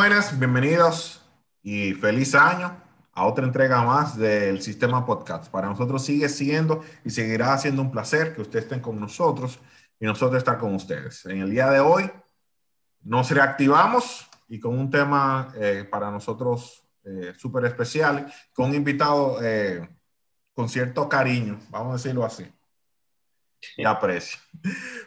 Buenas, bienvenidos y feliz año a otra entrega más del Sistema Podcast. Para nosotros sigue siendo y seguirá siendo un placer que ustedes estén con nosotros y nosotros estar con ustedes. En el día de hoy nos reactivamos y con un tema eh, para nosotros eh, súper especial, con un invitado eh, con cierto cariño, vamos a decirlo así, y aprecio.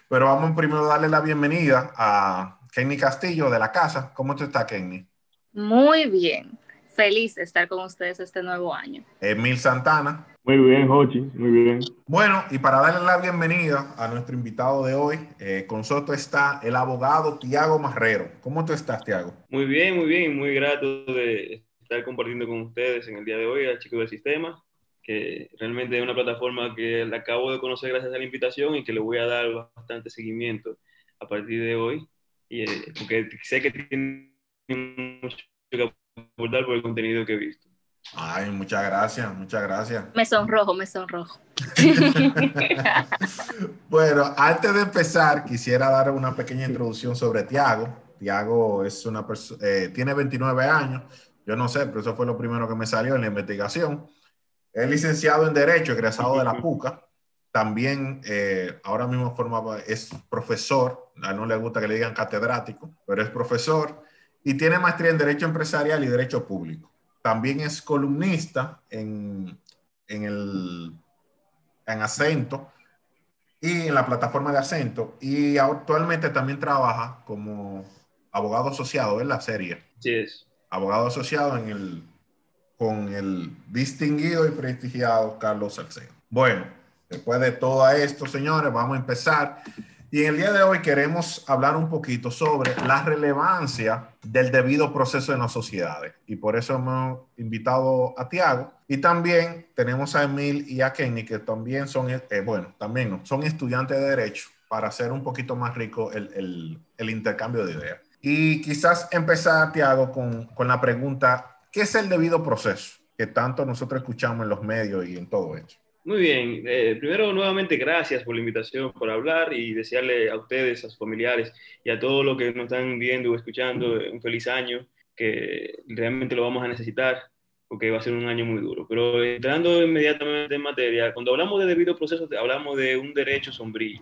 Pero vamos primero a darle la bienvenida a Kenny Castillo de la casa. ¿Cómo te está, Kenny? Muy bien. Feliz de estar con ustedes este nuevo año. Emil Santana. Muy bien, Jochi, muy bien. Bueno, y para darle la bienvenida a nuestro invitado de hoy, eh, con nosotros está el abogado Tiago Marrero. ¿Cómo tú estás, Tiago? Muy bien, muy bien, muy grato de estar compartiendo con ustedes en el día de hoy, al chico del sistema, que realmente es una plataforma que la acabo de conocer gracias a la invitación y que le voy a dar bastante seguimiento a partir de hoy y, eh, porque sé que tiene mucho que aportar por el contenido que he visto. Ay, muchas gracias, muchas gracias. Me sonrojo, me sonrojo. bueno, antes de empezar, quisiera dar una pequeña introducción sobre Tiago. Tiago es una persona, eh, tiene 29 años, yo no sé, pero eso fue lo primero que me salió en la investigación. Es licenciado en Derecho, egresado de la PUCA. También eh, ahora mismo forma, es profesor, a no le gusta que le digan catedrático, pero es profesor y tiene maestría en Derecho Empresarial y Derecho Público. También es columnista en, en, el, en Acento y en la plataforma de Acento y actualmente también trabaja como abogado asociado en la serie. Sí es. Abogado asociado en el, con el distinguido y prestigiado Carlos Salcedo. Bueno, Después de todo esto, señores, vamos a empezar. Y en el día de hoy queremos hablar un poquito sobre la relevancia del debido proceso en las sociedades. Y por eso hemos invitado a Tiago. Y también tenemos a Emil y a Kenny, que también son, eh, bueno, también son estudiantes de Derecho, para hacer un poquito más rico el, el, el intercambio de ideas. Y quizás empezar, Tiago, con, con la pregunta, ¿qué es el debido proceso? Que tanto nosotros escuchamos en los medios y en todo esto. Muy bien. Eh, primero, nuevamente, gracias por la invitación, por hablar y desearle a ustedes, a sus familiares y a todos los que nos están viendo o escuchando un feliz año, que realmente lo vamos a necesitar porque va a ser un año muy duro. Pero entrando inmediatamente en materia, cuando hablamos de debido proceso, hablamos de un derecho sombrilla,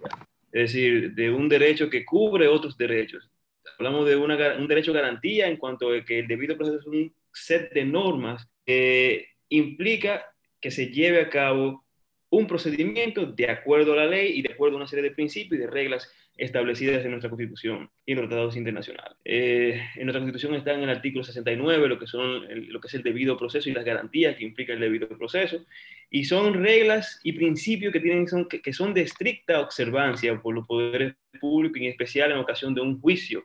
es decir, de un derecho que cubre otros derechos. Hablamos de una, un derecho garantía en cuanto a que el debido proceso es un set de normas que implica que se lleve a cabo un procedimiento de acuerdo a la ley y de acuerdo a una serie de principios y de reglas establecidas en nuestra Constitución y en los tratados internacionales. Eh, en nuestra Constitución está en el artículo 69 lo que, son lo que es el debido proceso y las garantías que implica el debido proceso, y son reglas y principios que, tienen, que, que son de estricta observancia por los poderes públicos, en especial en ocasión de un juicio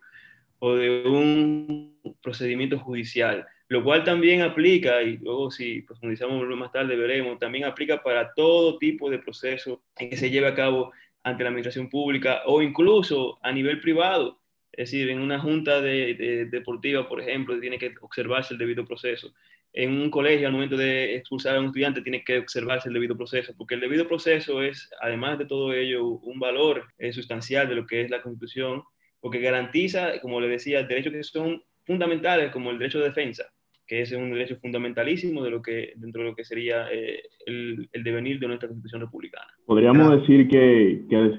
o de un procedimiento judicial lo cual también aplica, y luego si profundizamos más tarde veremos, también aplica para todo tipo de proceso que se lleve a cabo ante la administración pública o incluso a nivel privado. Es decir, en una junta de, deportiva, por ejemplo, tiene que observarse el debido proceso. En un colegio, al momento de expulsar a un estudiante, tiene que observarse el debido proceso, porque el debido proceso es, además de todo ello, un valor eh, sustancial de lo que es la Constitución, porque garantiza, como le decía, derechos que son fundamentales, como el derecho de defensa, que es un derecho fundamentalísimo de lo que, dentro de lo que sería eh, el, el, devenir de nuestra Constitución republicana. Podríamos decir que, que,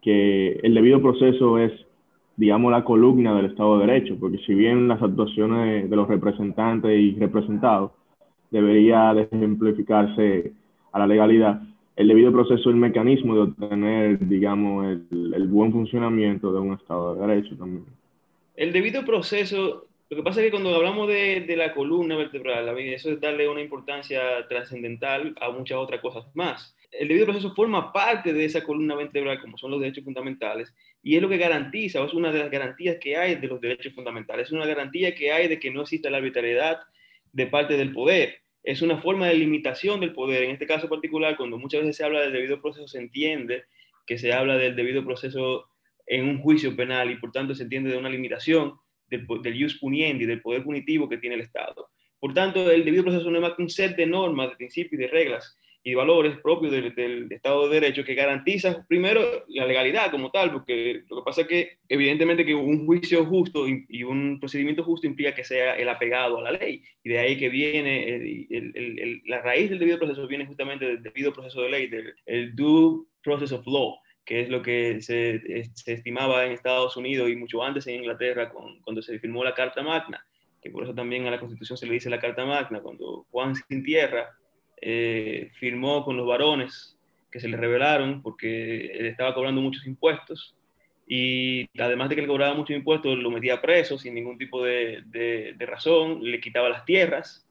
que, el debido proceso es, digamos, la columna del Estado de Derecho, porque si bien las actuaciones de los representantes y representados debería de ejemplificarse a la legalidad, el debido proceso es el mecanismo de obtener, digamos, el, el buen funcionamiento de un Estado de Derecho también. El debido proceso lo que pasa es que cuando hablamos de, la columna vertebral, eso es darle una importancia trascendental a muchas otras cosas más. El debido proceso forma parte de esa columna vertebral, como son los derechos fundamentales, y es lo que garantiza, o es una de las garantías que hay de los derechos fundamentales, es una garantía que hay de que no exista la arbitrariedad de parte del poder. Es una forma de limitación del poder. En este caso particular, cuando muchas veces se habla del debido proceso, se entiende que se habla del debido proceso en un juicio penal y por tanto se entiende de una limitación del, del jus puniendi, del poder punitivo que tiene el Estado. Por tanto, el debido proceso no es más que un set de normas, de principios de reglas y valores propios del, Estado de Derecho que garantiza primero la legalidad como tal, porque lo que pasa es que evidentemente que un juicio justo y, un procedimiento justo implica que sea el apegado a la ley, y de ahí que viene la raíz del debido proceso viene justamente del debido proceso de ley, del el due process of law, que es lo que se, se, estimaba en Estados Unidos y mucho antes en Inglaterra cuando se firmó la Carta Magna, que por eso también a la Constitución se le dice la Carta Magna, cuando Juan Sin Tierra eh, firmó con los varones que se le revelaron porque él estaba cobrando muchos impuestos y además de que le cobraba muchos impuestos, lo metía preso sin ningún tipo de, razón, le quitaba las tierras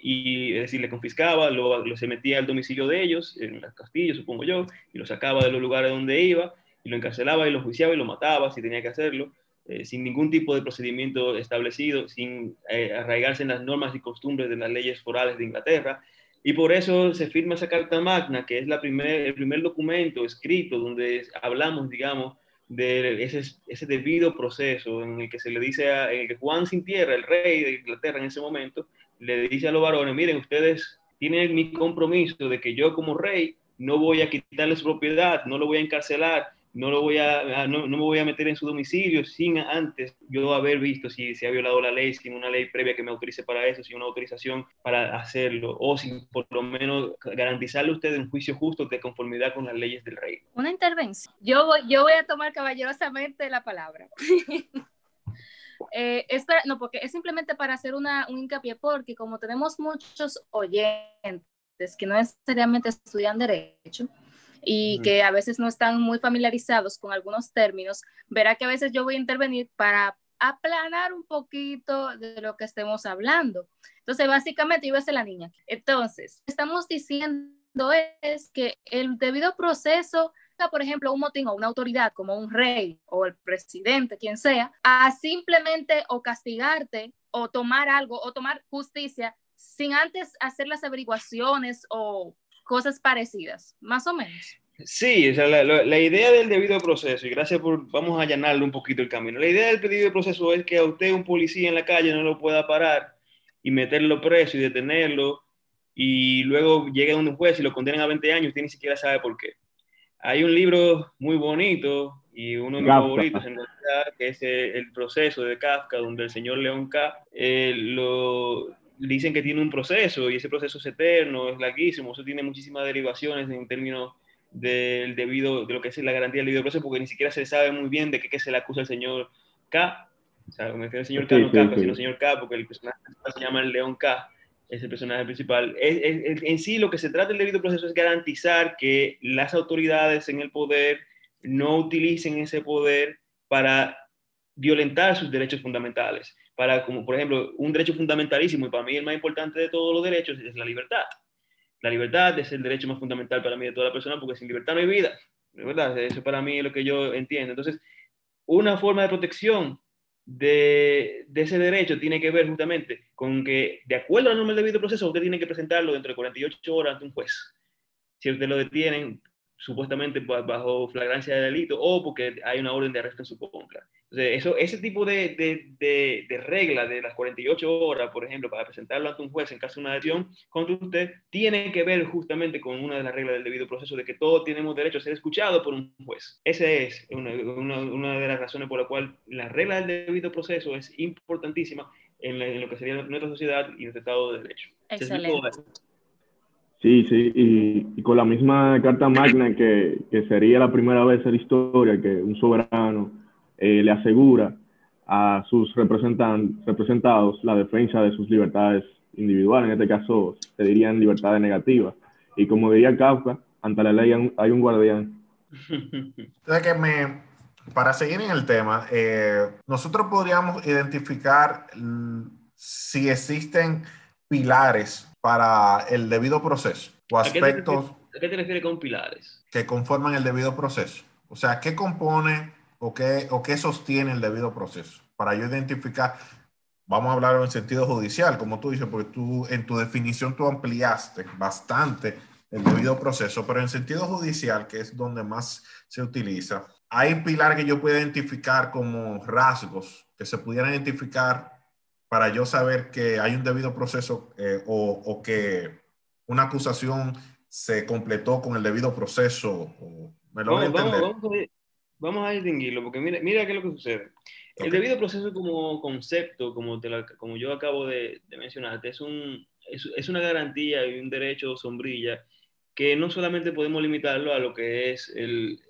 y es decir, le confiscaba, lo, lo, se metía al domicilio de ellos, en las castillas, supongo yo, y lo sacaba de los lugares donde iba, y lo encarcelaba y lo juiciaba y lo mataba si tenía que hacerlo, eh, sin ningún tipo de procedimiento establecido, sin eh, arraigarse en las normas y costumbres de las leyes forales de Inglaterra, y por eso se firma esa Carta Magna, que es la primer, el primer documento escrito donde hablamos, digamos, de ese, ese, debido proceso en el que se le dice a en el que Juan sin tierra, el rey de Inglaterra en ese momento, le dice a los varones, miren, ustedes tienen mi compromiso de que yo como rey no voy a quitarles propiedad, no lo voy a encarcelar, no, lo voy a, no, no, me voy a meter en su domicilio sin antes yo haber visto si se ha violado la ley, sin una ley previa que me autorice para eso, sin una autorización para hacerlo, o sin por lo menos garantizarle a usted un juicio justo de conformidad con las leyes del rey. Una intervención. Yo voy, yo voy a tomar caballerosamente la palabra. eh, no, porque es simplemente para hacer una, un hincapié, porque como tenemos muchos oyentes que no necesariamente estudian derecho, y que a veces no están muy familiarizados con algunos términos, verá que a veces yo voy a intervenir para aplanar un poquito de lo que estemos hablando. Entonces, básicamente, iba a ser la niña. Entonces, estamos diciendo es que el debido proceso por ejemplo, un motín o una autoridad como un rey o el presidente, quien sea, a simplemente o castigarte o tomar algo o tomar justicia sin antes hacer las averiguaciones o cosas parecidas, más o menos. Sí, o sea, la, la, idea del debido proceso, y gracias por, vamos a allanarle un poquito el camino. La idea del debido proceso es que a usted un policía en la calle no lo pueda parar y meterlo preso y detenerlo, y luego llegue a un juez y lo condenen a 20 años, usted ni siquiera sabe por qué. Hay un libro muy bonito y uno de mis favoritos en realidad, que es el, proceso de Kafka, donde el señor León K. Eh, lo, dicen que tiene un proceso y ese proceso es eterno, es larguísimo, eso tiene muchísimas derivaciones en términos del debido, de lo que es la garantía del debido proceso, porque ni siquiera se sabe muy bien de qué, qué se le acusa al señor K. O sea, me refiero al señor K, no K, sino el señor K, porque el personaje se llama el León K, es el personaje principal. en sí, lo que se trata del debido proceso es garantizar que las autoridades en el poder no utilicen ese poder para violentar sus derechos fundamentales para, como por ejemplo, un derecho fundamentalísimo y para mí el más importante de todos los derechos es la libertad. La libertad es el derecho más fundamental para mí de toda la persona porque sin libertad no hay vida. ¿verdad? Eso para mí es lo que yo entiendo. Entonces, una forma de protección de, ese derecho tiene que ver justamente con que, de acuerdo a la norma del debido proceso, usted tiene que presentarlo dentro de 48 horas ante un juez. Si usted lo detienen, supuestamente bajo flagrancia de delito o porque hay una orden de arresto en su contra. Entonces, eso, ese tipo de, de, de, regla de las 48 horas, por ejemplo, para presentarlo ante un juez en caso de una adhesión contra usted, tiene que ver justamente con una de las reglas del debido proceso de que todos tenemos derecho a ser escuchados por un juez. Esa es una, una, una de las razones por la cual la regla del debido proceso es importantísima en, en, lo que sería nuestra sociedad y nuestro Estado de Derecho. Excelente. Sí, sí, y, y, con la misma Carta Magna que, que sería la primera vez en la historia que un soberano eh, le asegura a sus representados la defensa de sus libertades individuales, en este caso se dirían libertades negativas. Y como diría Kafka, ante la ley hay un guardián. Entonces que me, para seguir en el tema, eh, nosotros podríamos identificar si existen pilares para el debido proceso o aspectos... ¿A qué te refieres con pilares? Que conforman el debido proceso. O sea, ¿qué compone o qué, o qué sostiene el debido proceso. Para yo identificar, vamos a hablar en sentido judicial, como tú dices, porque tú en tu definición tú ampliaste bastante el debido proceso, pero en sentido judicial, que es donde más se utiliza, hay pilar que yo puedo identificar como rasgos que se pudieran identificar para yo saber que hay un debido proceso eh, o, o, que una acusación se completó con el debido proceso? ¿Me lo vamos, vamos, a, vamos, a, distinguirlo, porque mira, mira qué es lo que sucede. El debido proceso como concepto, como, te como yo acabo de, de mencionarte, es, un, es, es, una garantía y un derecho sombrilla que no solamente podemos limitarlo a lo que es el,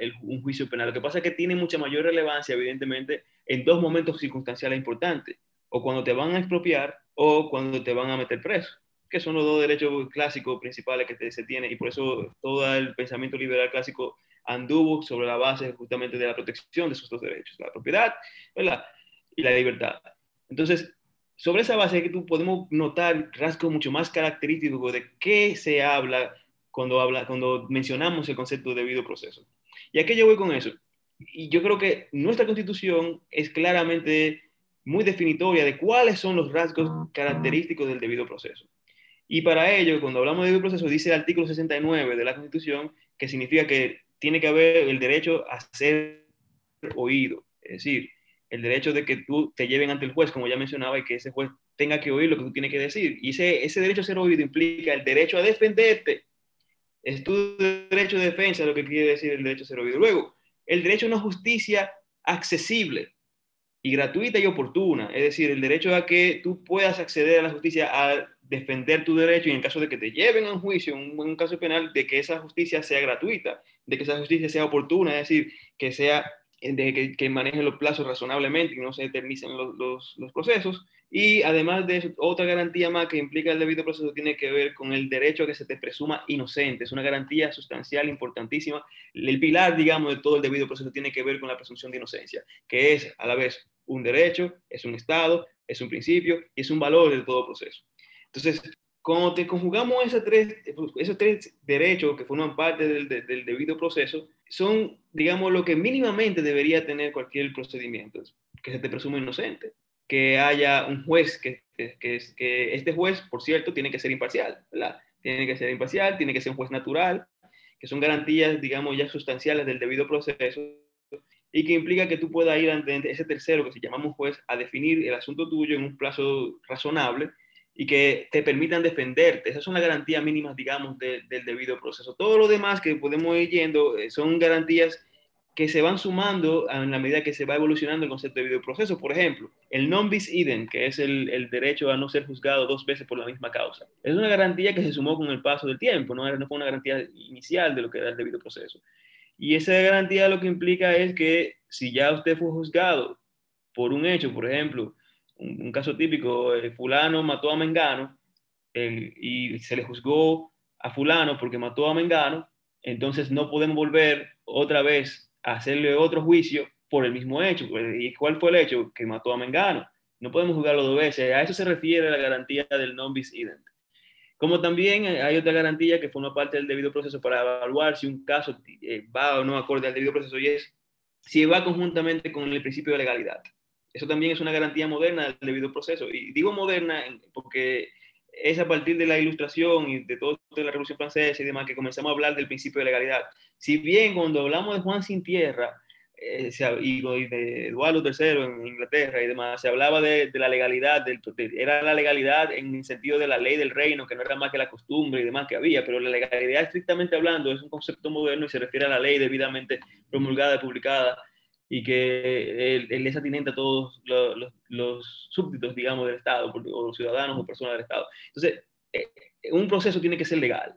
el, un juicio penal. Lo que pasa es que tiene mucha mayor relevancia, evidentemente, en dos momentos circunstanciales importantes, o cuando te van a expropiar o cuando te van a meter preso, que son los dos derechos clásicos principales que se tiene, y por eso todo el pensamiento liberal clásico anduvo sobre la base justamente de la protección de esos dos derechos, la propiedad y la libertad. Entonces, sobre esa base que tú podemos notar rasgos mucho más característicos de qué se habla cuando, habla, cuando mencionamos el concepto de debido proceso. ¿Y a qué yo voy con eso? Y yo creo que nuestra constitución es claramente muy definitoria de cuáles son los rasgos característicos del debido proceso. Y para ello, cuando hablamos de debido proceso, dice el artículo 69 de la Constitución que significa que tiene que haber el derecho a ser oído, es decir, el derecho de que tú te lleven ante el juez, como ya mencionaba, y que ese juez tenga que oír lo que tú tienes que decir. Y ese, ese derecho a ser oído implica el derecho a defenderte es tu derecho de defensa lo que quiere decir el derecho a ser oído. Luego, el derecho a una justicia accesible y gratuita y oportuna, es decir, el derecho a que tú puedas acceder a la justicia a defender tu derecho y en caso de que te lleven a un juicio, en un, caso penal, de que esa justicia sea gratuita, de que esa justicia sea oportuna, es decir, que sea de que, que maneje los plazos razonablemente y no se los, los procesos, y además de eso, otra garantía más que implica el debido proceso tiene que ver con el derecho a que se te presuma inocente. Es una garantía sustancial, importantísima. El pilar, digamos, de todo el debido proceso tiene que ver con la presunción de inocencia, que es a la vez un derecho, es un estado, es un principio y es un valor de todo proceso. Entonces, cuando te conjugamos esos tres, esos tres derechos que forman parte del, del debido proceso, son, digamos, lo que mínimamente debería tener cualquier procedimiento, que se te presume inocente que haya un juez, que, que, que, este juez, por cierto, tiene que ser imparcial, ¿verdad? Tiene que ser imparcial, tiene que ser un juez natural, que son garantías, digamos, ya sustanciales del debido proceso y que implica que tú puedas ir ante ese tercero, que se llama un juez, a definir el asunto tuyo en un plazo razonable y que te permitan defenderte. Esas son las garantías mínimas, digamos, del debido proceso. Todo lo demás que podemos ir yendo eh, son garantías que se van sumando en la medida que se va evolucionando el concepto de videoproceso. Por ejemplo, el non bis idem, que es el, el, derecho a no ser juzgado dos veces por la misma causa. Es una garantía que se sumó con el paso del tiempo, no, no fue una garantía inicial de lo que era el debido proceso. Y esa garantía lo que implica es que si ya usted fue juzgado por un hecho, por ejemplo, un, caso típico, el fulano mató a Mengano y se le juzgó a fulano porque mató a Mengano, entonces no podemos volver otra vez hacerle otro juicio por el mismo hecho. Pues, ¿Y cuál fue el hecho? Que mató a Mengano. No podemos juzgarlo dos veces. A eso se refiere la garantía del non bis idem. Como también hay otra garantía que forma parte del debido proceso para evaluar si un caso eh, va o no acorde al debido proceso y es si va conjuntamente con el principio de legalidad. Eso también es una garantía moderna del debido proceso. Y digo moderna porque es a partir de la ilustración y de toda la Revolución Francesa y demás que comenzamos a hablar del principio de legalidad. Si bien cuando hablamos de Juan Sin Tierra eh, y, de Eduardo III en Inglaterra y demás, se hablaba de, de la legalidad, era la legalidad en el sentido de la ley del reino, que no era más que la costumbre y demás que había, pero la legalidad estrictamente hablando es un concepto moderno y se refiere a la ley debidamente promulgada y publicada y que él, es atinente a todos los, los, súbditos, digamos, del Estado, o los ciudadanos o personas del Estado. Entonces, eh, un proceso tiene que ser legal.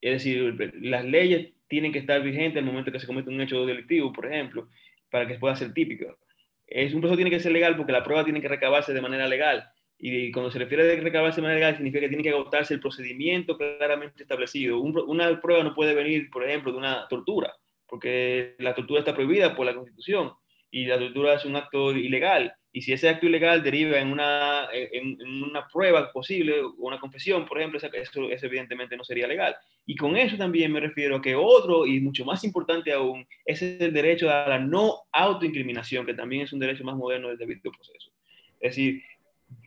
Es decir, las leyes tienen que estar vigentes al momento que se comete un hecho delictivo, por ejemplo, para que pueda ser típico. Es, un proceso tiene que ser legal porque la prueba tiene que recabarse de manera legal. Y cuando se refiere a recabarse de manera legal, significa que tiene que agotarse el procedimiento claramente establecido. una prueba no puede venir, por ejemplo, de una tortura porque la tortura está prohibida por la Constitución y la tortura es un acto ilegal. Y si ese acto ilegal deriva en una, en, una prueba posible o una confesión, por ejemplo, eso, eso, evidentemente no sería legal. Y con eso también me refiero a que otro, y mucho más importante aún, es el derecho a la no autoincriminación, que también es un derecho más moderno del debido proceso. Es decir,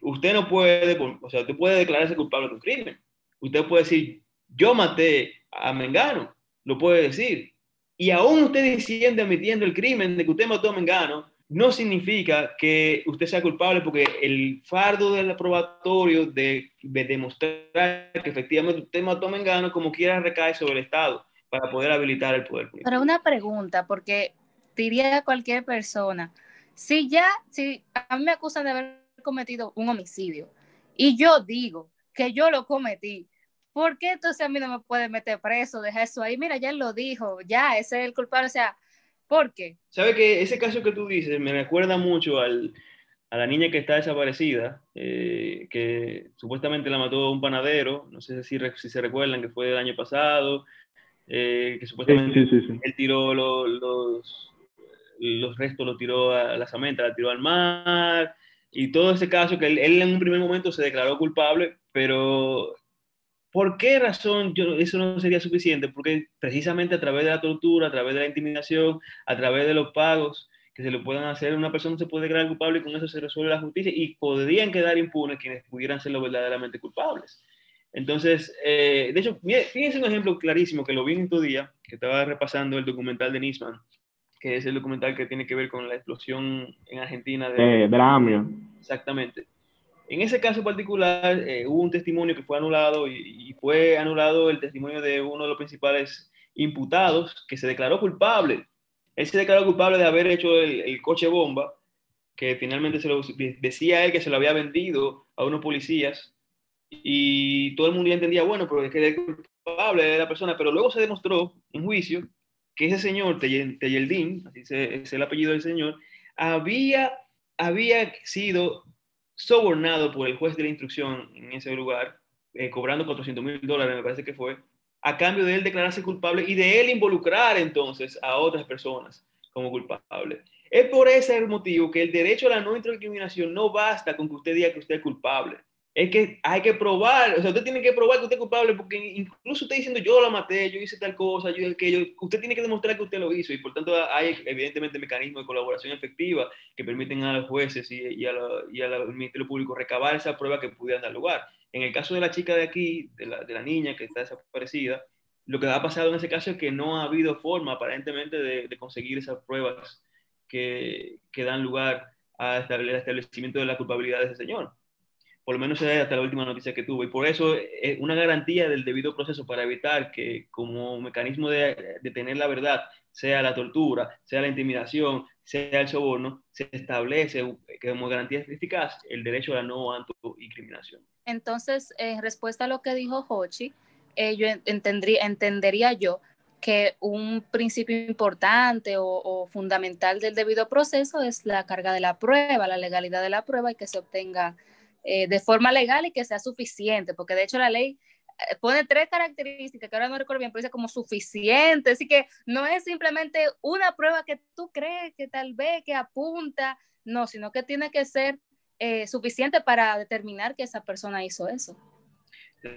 usted no puede, o sea, usted puede declararse culpable de un crimen. Usted puede decir, yo maté a Mengano, lo puede decir, y aún usted diciendo, admitiendo el crimen de que usted mató a Mengano, no significa que usted sea culpable porque el fardo del probatorio de, demostrar que efectivamente usted mató a Mengano como quiera recae sobre el Estado para poder habilitar el poder político. Pero una pregunta, porque diría cualquier persona, si ya, si a mí me acusan de haber cometido un homicidio y yo digo que yo lo cometí, ¿por qué entonces a mí no me puede meter preso? Deja eso ahí, mira, ya él lo dijo, ya, ese es el culpable, o sea, ¿Por qué? Sabe que ese caso que tú dices me recuerda mucho al, a la niña que está desaparecida, eh, que supuestamente la mató un panadero, no sé si, si se recuerdan que fue el año pasado, eh, que supuestamente él tiró los, los, los, restos, lo tiró a la samenta, la tiró al mar, y todo ese caso que él, él en un primer momento se declaró culpable, pero ¿Por qué razón yo, eso no sería suficiente? Porque precisamente a través de la tortura, a través de la intimidación, a través de los pagos que se le puedan hacer, una persona se puede declarar culpable y con eso se resuelve la justicia y podrían quedar impunes quienes pudieran ser verdaderamente culpables. Entonces, eh, de hecho, fíjense un ejemplo clarísimo que lo vi en estos día, que estaba repasando el documental de Nisman, que es el documental que tiene que ver con la explosión en Argentina de, eh, de la AMIA. Exactamente. En ese caso particular eh, hubo un testimonio que fue anulado y, fue anulado el testimonio de uno de los principales imputados que se declaró culpable. Él se declaró culpable de haber hecho el, coche bomba, que finalmente se lo, decía él que se lo había vendido a unos policías y todo el mundo ya entendía, bueno, pero es que era culpable de la persona, pero luego se demostró en juicio que ese señor, Teyeldín, así es el apellido del señor, había, había sido sobornado por el juez de la instrucción en ese lugar, eh, cobrando 400 mil dólares, me parece que fue, a cambio de él declararse culpable y de él involucrar entonces a otras personas como culpable. Es por ese motivo que el derecho a la no discriminación no basta con que usted diga que usted es culpable es que hay que probar, o sea, usted tiene que probar que usted es culpable, porque incluso usted diciendo yo la maté, yo hice tal cosa, yo aquello, usted tiene que demostrar que usted lo hizo y por tanto hay evidentemente mecanismos de colaboración efectiva que permiten a los jueces y, y, al Ministerio Público recabar esa prueba que pudieran dar lugar. En el caso de la chica de aquí, de la, de la niña que está desaparecida, lo que ha pasado en ese caso es que no ha habido forma aparentemente de, de conseguir esas pruebas que, que dan lugar al establecimiento de la culpabilidad de ese señor por lo menos hasta la última noticia que tuve. Y por eso es eh, una garantía del debido proceso para evitar que como mecanismo de, de, tener la verdad, sea la tortura, sea la intimidación, sea el soborno, se establece que como garantía eficaz el derecho a la no autoincriminación. Entonces, en respuesta a lo que dijo Hochi, eh, yo entendría, entendería yo que un principio importante o, o, fundamental del debido proceso es la carga de la prueba, la legalidad de la prueba y que se obtenga eh, de forma legal y que sea suficiente, porque de hecho la ley eh, pone tres características que ahora no recuerdo bien, pero dice como suficiente, así que no es simplemente una prueba que tú crees que tal vez que apunta, no, sino que tiene que ser eh, suficiente para determinar que esa persona hizo eso.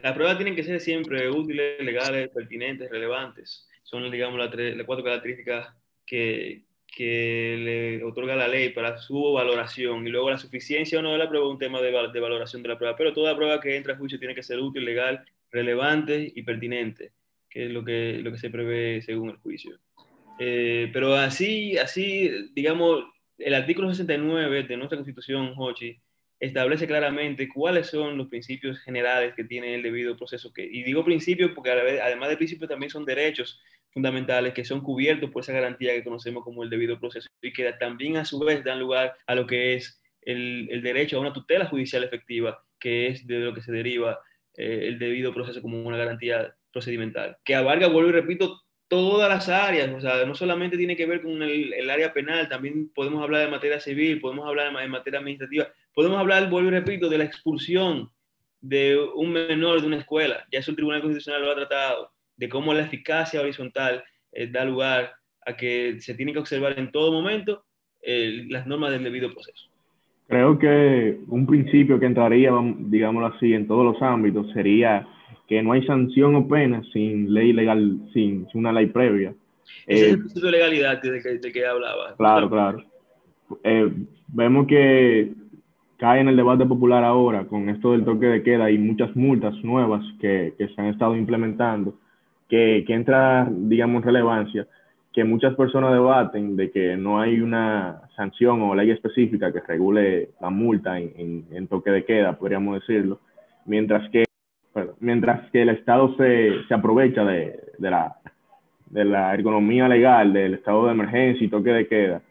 Las pruebas tienen que ser siempre útiles, legales, pertinentes, relevantes. Son, digamos, las, tres, las cuatro características que, que le otorga la ley para su valoración y luego la suficiencia o no de la prueba es un tema de, de, valoración de la prueba, pero toda prueba que entra a juicio tiene que ser útil, legal, relevante y pertinente, que es lo que, lo que se prevé según el juicio. Eh, pero así, así, digamos, el artículo 69 de nuestra Constitución, Hochi, establece claramente cuáles son los principios generales que tiene el debido proceso. Que, y digo principios porque además de principios también son derechos fundamentales que son cubiertos por esa garantía que conocemos como el debido proceso y que también a su vez dan lugar a lo que es el, derecho a una tutela judicial efectiva, que es de lo que se deriva eh, el debido proceso como una garantía procedimental, que abarca, vuelvo y repito, todas las áreas, o sea, no solamente tiene que ver con el, área penal, también podemos hablar de materia civil, podemos hablar de, de materia administrativa, podemos hablar, vuelvo y repito, de la expulsión de un menor de una escuela, ya eso el Tribunal Constitucional lo ha tratado, de cómo la eficacia horizontal eh, da lugar a que se tiene que observar en todo momento eh, las normas del debido proceso. Creo que un principio que entraría, digámoslo así, en todos los ámbitos sería que no hay sanción o pena sin ley legal, sin, una ley previa. Ese es el eh, principio de legalidad de que, de que hablaba. Claro, claro. vemos que cae en el debate popular ahora con esto del toque de queda y muchas multas nuevas que, que se han estado implementando que, que entra, digamos, relevancia, que muchas personas debaten de que no hay una sanción o ley específica que regule la multa en, toque de queda, podríamos decirlo, mientras que, mientras que el Estado se, se aprovecha de, de, la, de la economía legal, del estado de emergencia y toque de queda.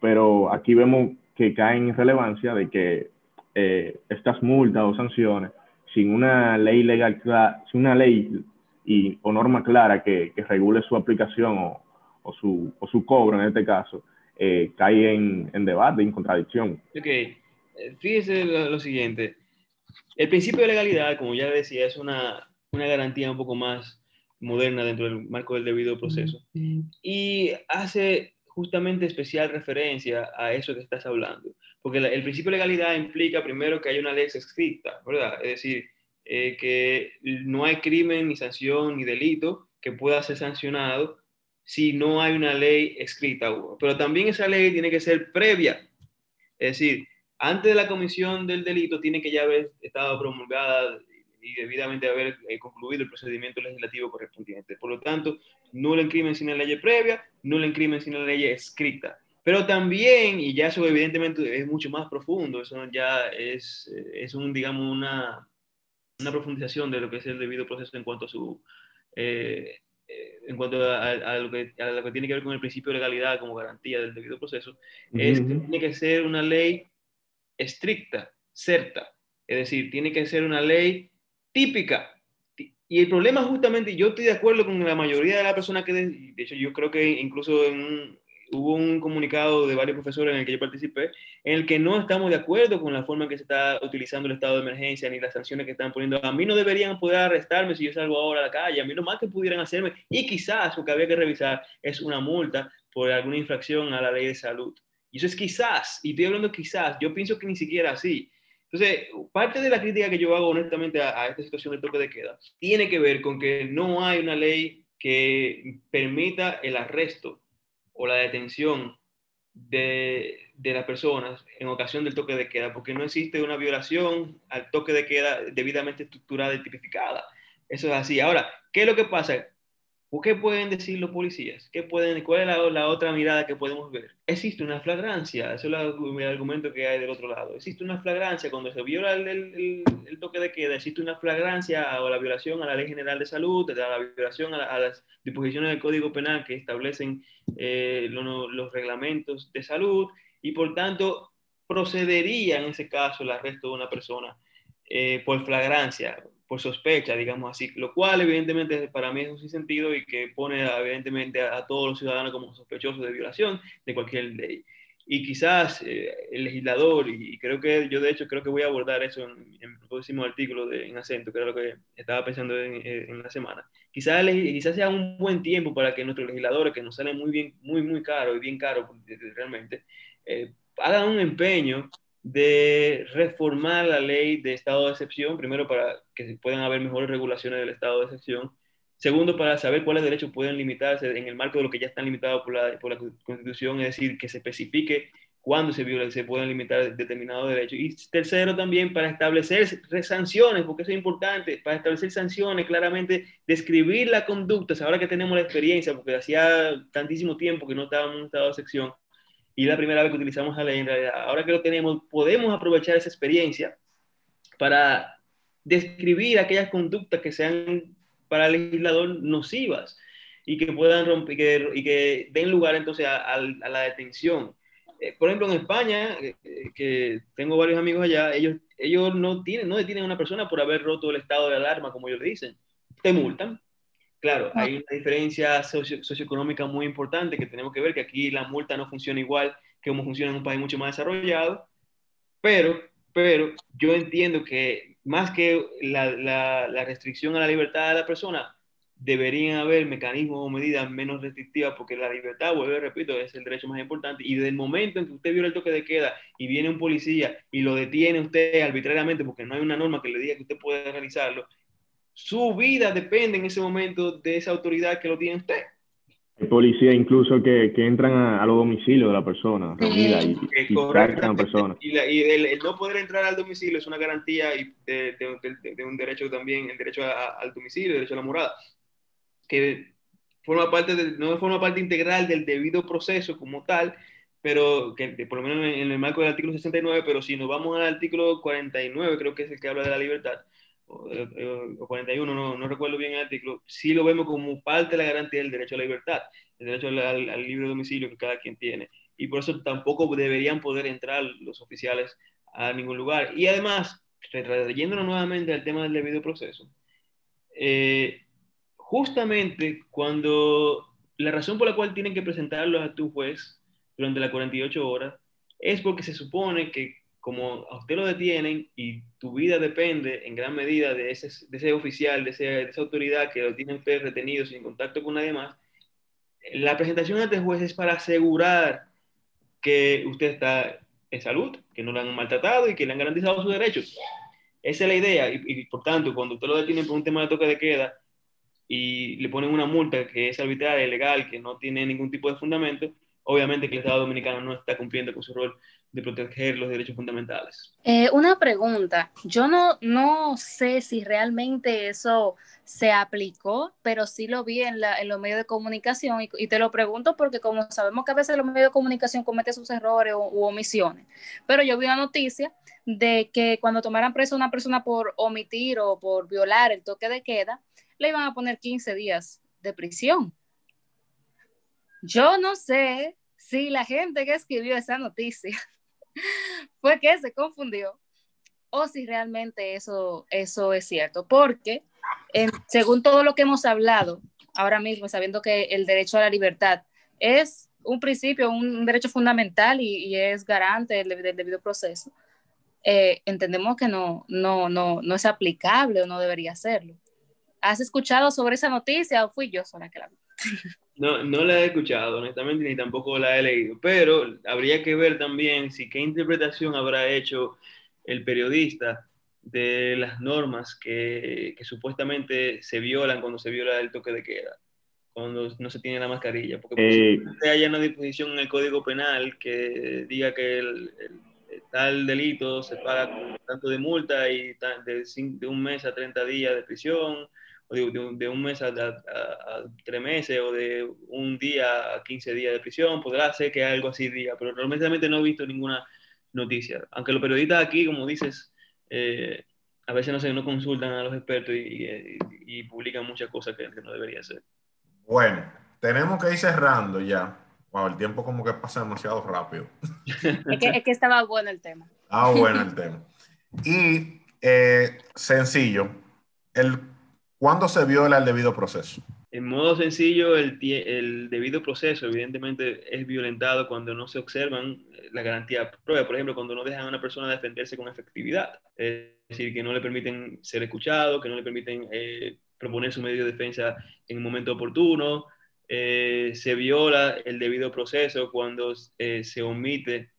Pero aquí vemos que caen en relevancia de que eh, estas multas o sanciones, sin una ley legal, sin una ley y, o norma clara que, que regule su aplicación o, o su, o su cobro en este caso, eh, cae en, en, debate, en contradicción. Ok, eh, fíjese lo, siguiente. El principio de legalidad, como ya decía, es una, una garantía un poco más moderna dentro del marco del debido proceso. Y hace justamente especial referencia a eso que estás hablando. Porque el principio de legalidad implica primero que hay una ley escrita, ¿verdad? Es decir, eh, que no hay crimen, ni sanción, ni delito que pueda ser sancionado si no hay una ley escrita. Pero también esa ley tiene que ser previa. Es decir, antes de la comisión del delito tiene que ya haber estado promulgada y debidamente haber eh, concluido el procedimiento legislativo correspondiente. Por lo tanto, no le crimen sin la ley previa, no le crimen sin la ley escrita. Pero también, y ya eso evidentemente es mucho más profundo, eso ya es, eh, es un, digamos, una, una profundización de lo que es el debido proceso en cuanto a su eh, eh, en cuanto a, lo que, a, lo que, tiene que ver con el principio de legalidad como garantía del debido proceso, es que tiene que ser una ley estricta, certa, es decir, tiene que ser una ley típica. Y el problema justamente, yo estoy de acuerdo con la mayoría de las personas que, de hecho yo creo que incluso en, hubo un comunicado de varios profesores en el que yo participé, en el que no estamos de acuerdo con la forma en que se está utilizando el estado de emergencia ni las sanciones que están poniendo. A mí no deberían poder arrestarme si yo salgo ahora a la calle, a mí lo más que pudieran hacerme, y quizás lo que había que revisar es una multa por alguna infracción a la ley de salud. Y eso es quizás, y estoy hablando quizás, yo pienso que ni siquiera así. Entonces, parte de la crítica que yo hago honestamente a, esta situación del toque de queda tiene que ver con que no hay una ley que permita el arresto o la detención de, de, las personas en ocasión del toque de queda, porque no existe una violación al toque de queda debidamente estructurada y tipificada. Eso es así. Ahora, ¿qué es lo que pasa? ¿Qué pueden decir los policías? ¿Qué pueden, ¿Cuál es la, otra mirada que podemos ver? Existe una flagrancia, eso es el argumento que hay del otro lado. Existe una flagrancia cuando se viola el, toque de queda, existe una flagrancia o la violación a la Ley General de Salud, la violación a, las disposiciones del Código Penal que establecen eh, los reglamentos de salud y por tanto procedería en ese caso el arresto de una persona eh, por flagrancia por sospecha, digamos así, lo cual evidentemente para mí es un sentido y que pone evidentemente a, todos los ciudadanos como sospechosos de violación de cualquier ley. Y quizás eh, el legislador, y creo que yo de hecho creo que voy a abordar eso en, en el próximo artículo de, en acento, que era lo que estaba pensando en, en la semana, quizás, quizás sea un buen tiempo para que nuestros legisladores, que nos salen muy bien, muy, muy caro y bien caro realmente, eh, hagan un empeño de reformar la ley de estado de excepción, primero para que puedan haber mejores regulaciones del estado de excepción, segundo para saber cuáles derechos pueden limitarse en el marco de lo que ya están limitados por la, por la Constitución, es decir, que se especifique cuándo se, viola, se pueden limitar determinados derechos. Y tercero también para establecer sanciones, porque eso es importante, para establecer sanciones, claramente describir la conducta, ahora que tenemos la experiencia, porque hacía tantísimo tiempo que no estábamos en estado de excepción, y la primera vez que utilizamos la ley, en realidad, ahora que lo tenemos, podemos aprovechar esa experiencia para describir aquellas conductas que sean para el legislador nocivas y que puedan romper y que den lugar entonces a, la detención. Eh, por ejemplo, en España, eh, que tengo varios amigos allá, ellos, ellos no, tienen, no detienen a una persona por haber roto el estado de alarma, como ellos dicen. Te multan, Claro, hay una diferencia socioeconómica muy importante que tenemos que ver, que aquí la multa no funciona igual que como funciona en un país mucho más desarrollado, pero, pero yo entiendo que más que la, la, restricción a la libertad de la persona, deberían haber mecanismos o medidas menos restrictivas, porque la libertad, vuelvo repito, es el derecho más importante. Y desde el momento en que usted viola el toque de queda y viene un policía y lo detiene usted arbitrariamente, porque no hay una norma que le diga que usted puede realizarlo, su vida depende en ese momento de esa autoridad que lo tiene usted. Hay policías incluso que, que entran a, los domicilios de la persona, y, y, correcto. persona. Y, el, no poder entrar al domicilio es una garantía de, de, un derecho también, el derecho al domicilio, el derecho a la morada. Que forma parte no forma parte integral del debido proceso como tal, pero que, por lo menos en, el marco del artículo 69, pero si nos vamos al artículo 49, creo que es el que habla de la libertad, o, 41, no, no, recuerdo bien el artículo, sí lo vemos como parte de la garantía del derecho a la libertad, el derecho al, al libre domicilio que cada quien tiene. Y por eso tampoco deberían poder entrar los oficiales a ningún lugar. Y además, trayéndonos nuevamente al tema del debido proceso, eh, justamente cuando la razón por la cual tienen que presentarlos a tu juez durante las 48 horas es porque se supone que como a usted lo detienen y tu vida depende en gran medida de ese, de ese oficial, de, de, esa autoridad que lo tiene usted retenido sin contacto con nadie más, la presentación ante el juez es para asegurar que usted está en salud, que no le han maltratado y que le han garantizado sus derechos. Esa es la idea y, por tanto, cuando usted lo detiene por un tema de toque de queda y le ponen una multa que es arbitraria, ilegal, que no tiene ningún tipo de fundamento, obviamente que el Estado Dominicano no está cumpliendo con su rol de proteger los derechos fundamentales. Eh, una pregunta, yo no, no sé si realmente eso se aplicó, pero sí lo vi en, la, en los medios de comunicación y, te lo pregunto porque como sabemos que a veces los medios de comunicación cometen sus errores u omisiones, pero yo vi una noticia de que cuando tomaran preso a una persona por omitir o por violar el toque de queda, le iban a poner 15 días de prisión. Yo no sé si la gente que escribió esa noticia fue que se confundió o si realmente eso, eso es cierto, porque según todo lo que hemos hablado ahora mismo, sabiendo que el derecho a la libertad es un principio, un, derecho fundamental y, es garante del, debido proceso, eh, entendemos que no, no, no, no es aplicable o no debería serlo. ¿Has escuchado sobre esa noticia o fui yo sola que la vi? No, no la he escuchado, honestamente, ni tampoco la he leído, pero habría que ver también si qué interpretación habrá hecho el periodista de las normas que, que supuestamente se violan cuando se viola el toque de queda, cuando no se tiene la mascarilla, porque eh, haya una disposición en el Código Penal que diga que el, tal delito se paga con tanto de multa y de, de un mes a 30 días de prisión, o de, un mes a, tres meses o de un día a 15 días de prisión, podrá ser que algo así diga, pero realmente no he visto ninguna noticia. Aunque los periodistas aquí, como dices, eh, a veces no, se, no consultan a los expertos y, publican muchas cosas que, no debería ser. Bueno, tenemos que ir cerrando ya. Wow, el tiempo como que pasa demasiado rápido. Es que, es que estaba bueno el tema. Ah, bueno el tema. Y eh, sencillo, el ¿Cuándo se viola el debido proceso? En modo sencillo, el, el, debido proceso evidentemente es violentado cuando no se observan eh, la garantía de prueba. Por ejemplo, cuando no dejan a una persona defenderse con efectividad. Es decir, que no le permiten ser escuchado, que no le permiten eh, proponer su medio de defensa en un momento oportuno. Eh, se viola el debido proceso cuando se omite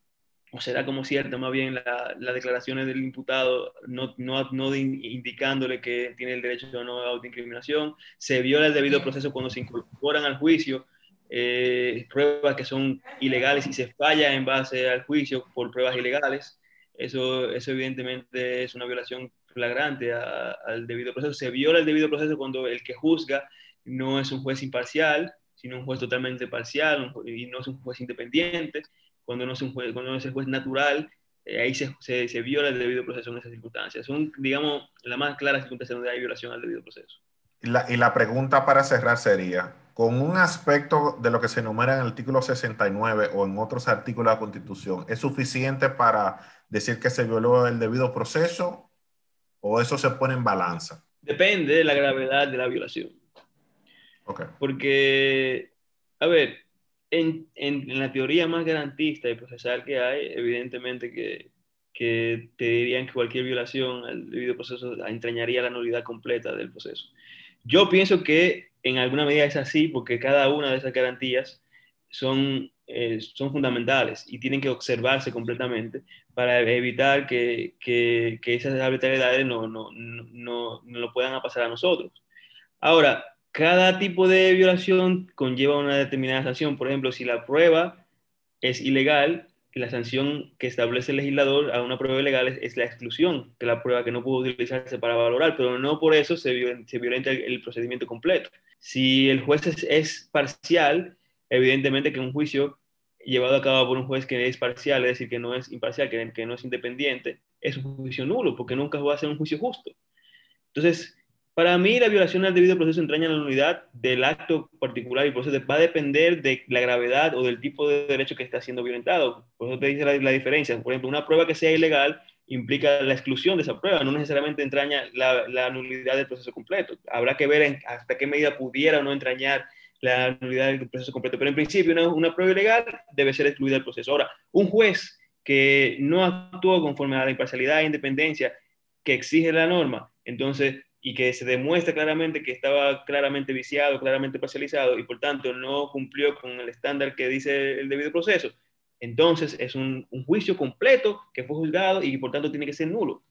o será como cierta más bien las declaraciones del imputado no, no, no indicándole que tiene el derecho o no a autoincriminación, se viola el debido proceso cuando se incorporan al juicio eh, pruebas que son ilegales y se falla en base al juicio por pruebas ilegales, eso, eso evidentemente es una violación flagrante al debido proceso. Se viola el debido proceso cuando el que juzga no es un juez imparcial, sino un juez totalmente parcial y no es un juez independiente cuando no es, un juez, cuando no es el juez natural, eh, ahí se, se, viola el debido proceso en esas circunstancias. Son, digamos, la más clara circunstancia donde hay violación al debido proceso. Y la, y la pregunta para cerrar sería, con un aspecto de lo que se enumera en el artículo 69 o en otros artículos de la Constitución, ¿es suficiente para decir que se violó el debido proceso o eso se pone en balanza? Depende de la gravedad de la violación. Okay. Porque, a ver, en, la teoría más garantista y procesal que hay, evidentemente que, que te dirían que cualquier violación al debido proceso entrañaría la nulidad completa del proceso. Yo pienso que en alguna medida es así porque cada una de esas garantías son, eh, fundamentales y tienen que observarse completamente para evitar que, que, que esas arbitrariedades no, no, no, no lo puedan pasar a nosotros. Ahora, cada tipo de violación conlleva una determinada sanción. Por ejemplo, si la prueba es ilegal, la sanción que establece el legislador a una prueba ilegal es, la exclusión de la prueba que no pudo utilizarse para valorar, pero no por eso se, violenta el, procedimiento completo. Si el juez es, parcial, evidentemente que un juicio llevado a cabo por un juez que es parcial, es decir, que no es imparcial, que, que no es independiente, es un juicio nulo, porque nunca va a ser un juicio justo. Entonces, para mí, la violación al debido proceso entraña la nulidad del acto particular y proceso va a depender de la gravedad o del tipo de derecho que está siendo violentado. Por eso te dice la, diferencia. Por ejemplo, una prueba que sea ilegal implica la exclusión de esa prueba, no necesariamente entraña la, nulidad del proceso completo. Habrá que ver hasta qué medida pudiera o no entrañar la nulidad del proceso completo. Pero en principio, una, una prueba ilegal debe ser excluida del proceso. Ahora, un juez que no actuó conforme a la imparcialidad e independencia que exige la norma, entonces y que se demuestra claramente que estaba claramente viciado, claramente parcializado y por tanto no cumplió con el estándar que dice el debido proceso, entonces es un, juicio completo que fue juzgado y por tanto tiene que ser nulo.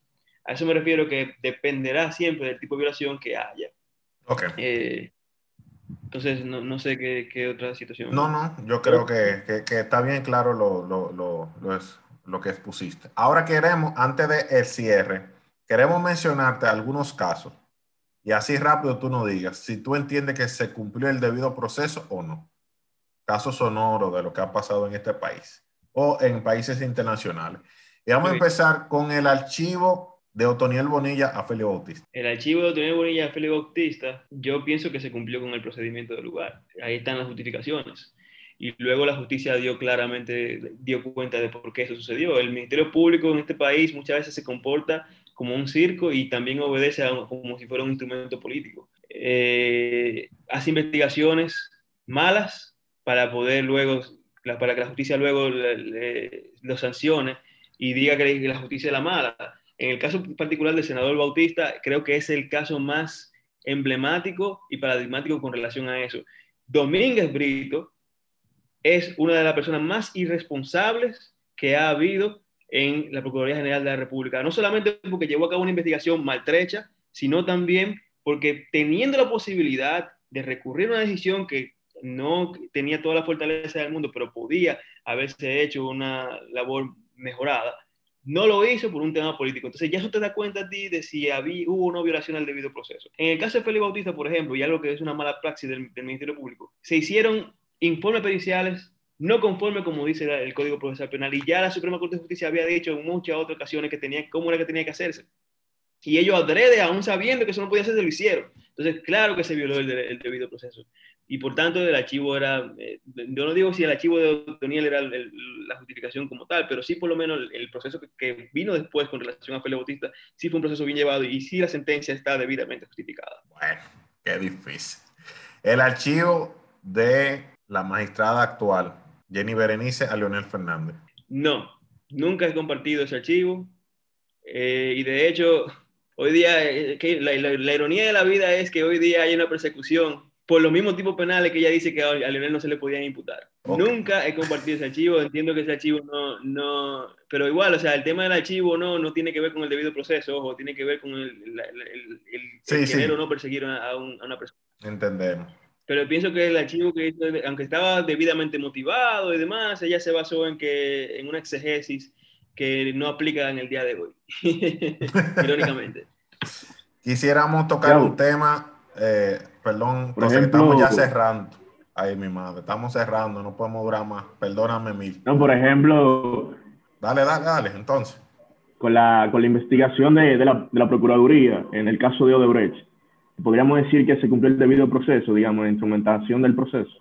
A eso me refiero que dependerá siempre del tipo de violación que haya. Ok. Eh, entonces, no, no sé qué, qué, otra situación. No, no, yo creo que, que, está bien claro lo, lo, lo, lo, es, lo que expusiste. Ahora queremos, antes del el cierre, queremos mencionarte algunos casos y así rápido tú no digas si tú entiendes que se cumplió el debido proceso o no. Caso sonoro de lo que ha pasado en este país o en países internacionales. Y vamos a empezar con el archivo de Otoniel Bonilla a Félix Bautista. El archivo de Otoniel Bonilla a Félix Bautista, yo pienso que se cumplió con el procedimiento del lugar. Ahí están las justificaciones. Y luego la justicia dio claramente, dio cuenta de por qué eso sucedió. El Ministerio Público en este país muchas veces se comporta como un circo y también obedece como si fuera un instrumento político. Eh, hace investigaciones malas para poder luego, para que la justicia luego lo sancione y diga que la justicia es la mala. En el caso particular del senador Bautista, creo que es el caso más emblemático y paradigmático con relación a eso. Domínguez Brito es una de las personas más irresponsables que ha habido en la Procuraduría General de la República. No solamente porque llevó a cabo una investigación maltrecha, sino también porque teniendo la posibilidad de recurrir a una decisión que no tenía toda la fortaleza del mundo, pero podía haberse hecho una labor mejorada, no lo hizo por un tema político. Entonces ya eso te da cuenta a ti de si había, hubo una violación al debido proceso. En el caso de Félix Bautista, por ejemplo, y algo que es una mala praxis del Ministerio Público, se hicieron informes periciales no conforme como dice el Código Procesal Penal. Y ya la Suprema Corte de Justicia había dicho en muchas otras ocasiones que tenía, cómo era que tenía que hacerse. Y ellos adrede, aún sabiendo que eso no podía hacerse, lo hicieron. Entonces, claro que se violó el, debido proceso. Y por tanto, el archivo era, eh, yo no digo si el archivo de Daniel era la justificación como tal, pero sí por lo menos el, proceso que, vino después con relación a Félix Bautista, sí fue un proceso bien llevado y sí la sentencia está debidamente justificada. Bueno, qué difícil. El archivo de la magistrada actual, Jenny Berenice a Leonel Fernández. No, nunca he compartido ese archivo. Eh, y de hecho, hoy día, eh, la, ironía de la vida es que hoy día hay una persecución por los mismos tipos penales que ella dice que a Leonel no se le podían imputar. Nunca he compartido ese archivo, entiendo que ese archivo no, no, pero igual, o sea, el tema del archivo no, no tiene que ver con el debido proceso, ojo, tiene que ver con el, el, o no perseguir a una persona. Entendemos pero pienso que el archivo que aunque estaba debidamente motivado y demás, ella se basó en que en una exegesis que no aplica en el día de hoy, irónicamente. Quisiéramos tocar un tema, eh, perdón, Por estamos ya cerrando. Ay, mi madre, estamos cerrando, no podemos durar más. Perdóname mil. No, por ejemplo. Dale, dale, dale, entonces. Con la, con la investigación de, de, la, de la Procuraduría en el caso de Odebrecht, podríamos decir que se cumplió el debido proceso, digamos, la instrumentación del proceso.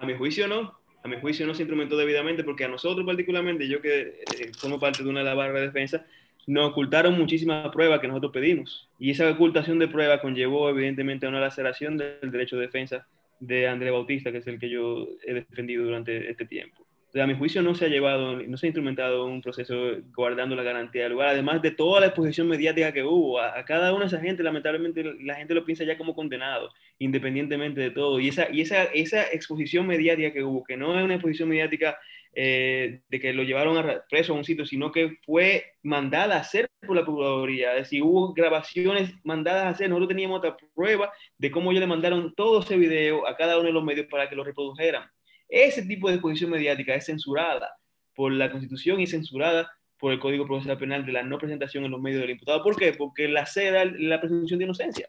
A mi juicio no, a mi juicio no se instrumentó debidamente porque a nosotros particularmente, yo que eh, como parte de una de las barras de defensa, nos ocultaron muchísimas pruebas que nosotros pedimos. Y esa ocultación de pruebas conllevó evidentemente a una laceración del derecho de defensa de André Bautista, que es el que yo he defendido durante este tiempo a mi juicio no se ha llevado, no se ha instrumentado un proceso guardando la garantía del lugar, además de toda la exposición mediática que hubo. A, cada una de esas gente, lamentablemente, la gente lo piensa ya como condenado, independientemente de todo. Y esa, y esa, esa exposición mediática que hubo, que no es una exposición mediática eh, de que lo llevaron a preso a un sitio, sino que fue mandada a hacer por la Procuraduría. Es decir, hubo grabaciones mandadas a hacer. Nosotros teníamos otra prueba de cómo ellos le mandaron todo ese video a cada uno de los medios para que lo reprodujeran. Ese tipo de exposición mediática es censurada por la Constitución y censurada por el Código Procesal Penal de la no presentación en los medios del imputado. ¿Por qué? Porque la ceda la presunción de inocencia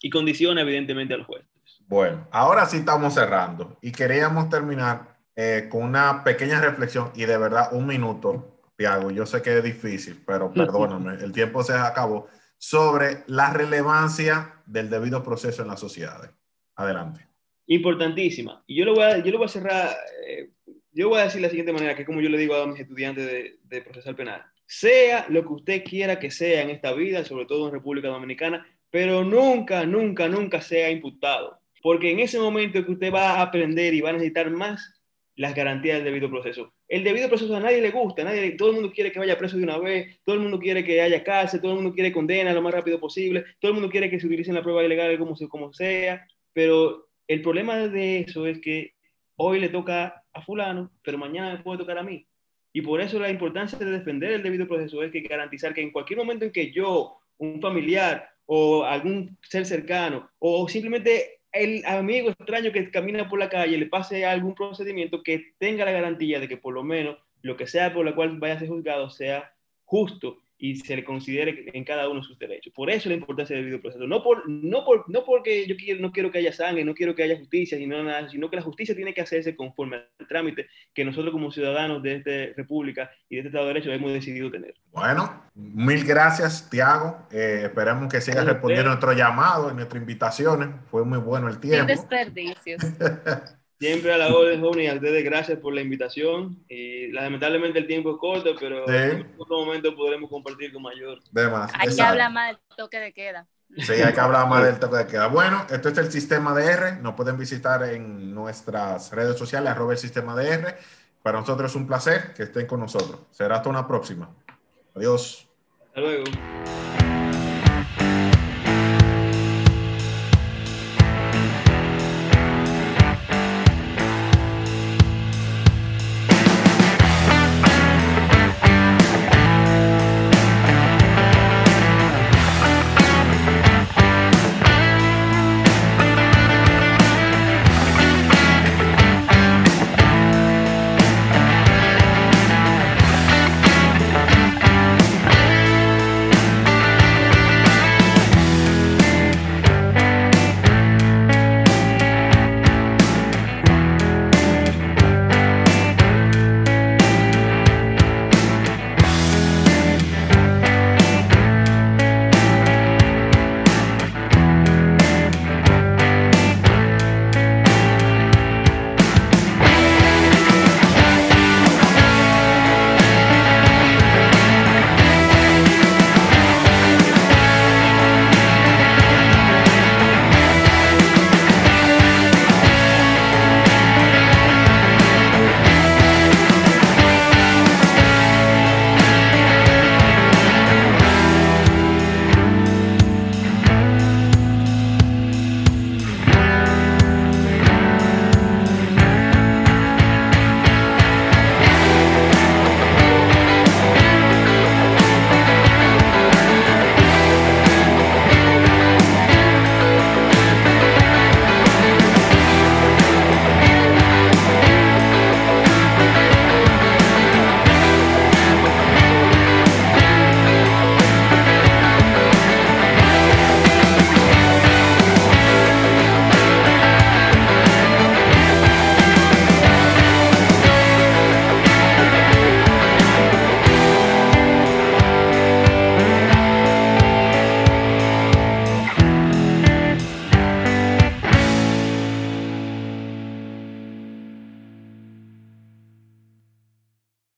y condiciona evidentemente al juez. Bueno, ahora sí estamos cerrando y queríamos terminar eh, con una pequeña reflexión y de verdad un minuto, Tiago, yo sé que es difícil, pero perdóname, el tiempo se acabó, sobre la relevancia del debido proceso en las sociedades. Adelante. Importantísima. Y yo lo voy a, yo lo voy a cerrar, eh, yo voy a decir de la siguiente manera, que es como yo le digo a mis estudiantes de, de procesal penal. Sea lo que usted quiera que sea en esta vida, sobre todo en República Dominicana, pero nunca, nunca, nunca sea imputado. Porque en ese momento que usted va a aprender y va a necesitar más las garantías del debido proceso. El debido proceso a nadie le gusta, nadie, todo el mundo quiere que vaya preso de una vez, todo el mundo quiere que haya cárcel, todo el mundo quiere condena lo más rápido posible, todo el mundo quiere que se utilicen la prueba ilegal como, como sea, pero el problema de eso es que hoy le toca a fulano, pero mañana me puede tocar a mí. Y por eso la importancia de defender el debido proceso es que garantizar que en cualquier momento en que yo, un familiar, o algún ser cercano, o simplemente el amigo extraño que camina por la calle le pase algún procedimiento que tenga la garantía de que por lo menos lo que sea por la cual vaya a ser juzgado sea justo y se le considere en cada uno sus derechos. Por eso la importancia del debido proceso. No, por, no, por, no porque yo quiero, no quiero que haya sangre, no quiero que haya justicia, sino, nada, sino que la justicia tiene que hacerse conforme al trámite que nosotros como ciudadanos de esta república y de este Estado de Derecho hemos decidido tener. Bueno, mil gracias, Tiago. Eh, esperemos que sigas respondiendo a nuestro llamado y nuestras invitaciones. Fue muy bueno el tiempo. Sin desperdicios. Siempre a la orden, joven, y a ustedes gracias por la invitación. Y lamentablemente el tiempo es corto, pero Sí. en otro momento podremos compartir con mayor. De más. Hay que hablar más del toque de queda. Sí, hay que hablar más del toque de queda. Bueno, esto es el sistema DR. Nos pueden visitar en nuestras redes sociales, arroba el sistema DR. Para nosotros es un placer que estén con nosotros. Será hasta una próxima. Adiós. Hasta luego.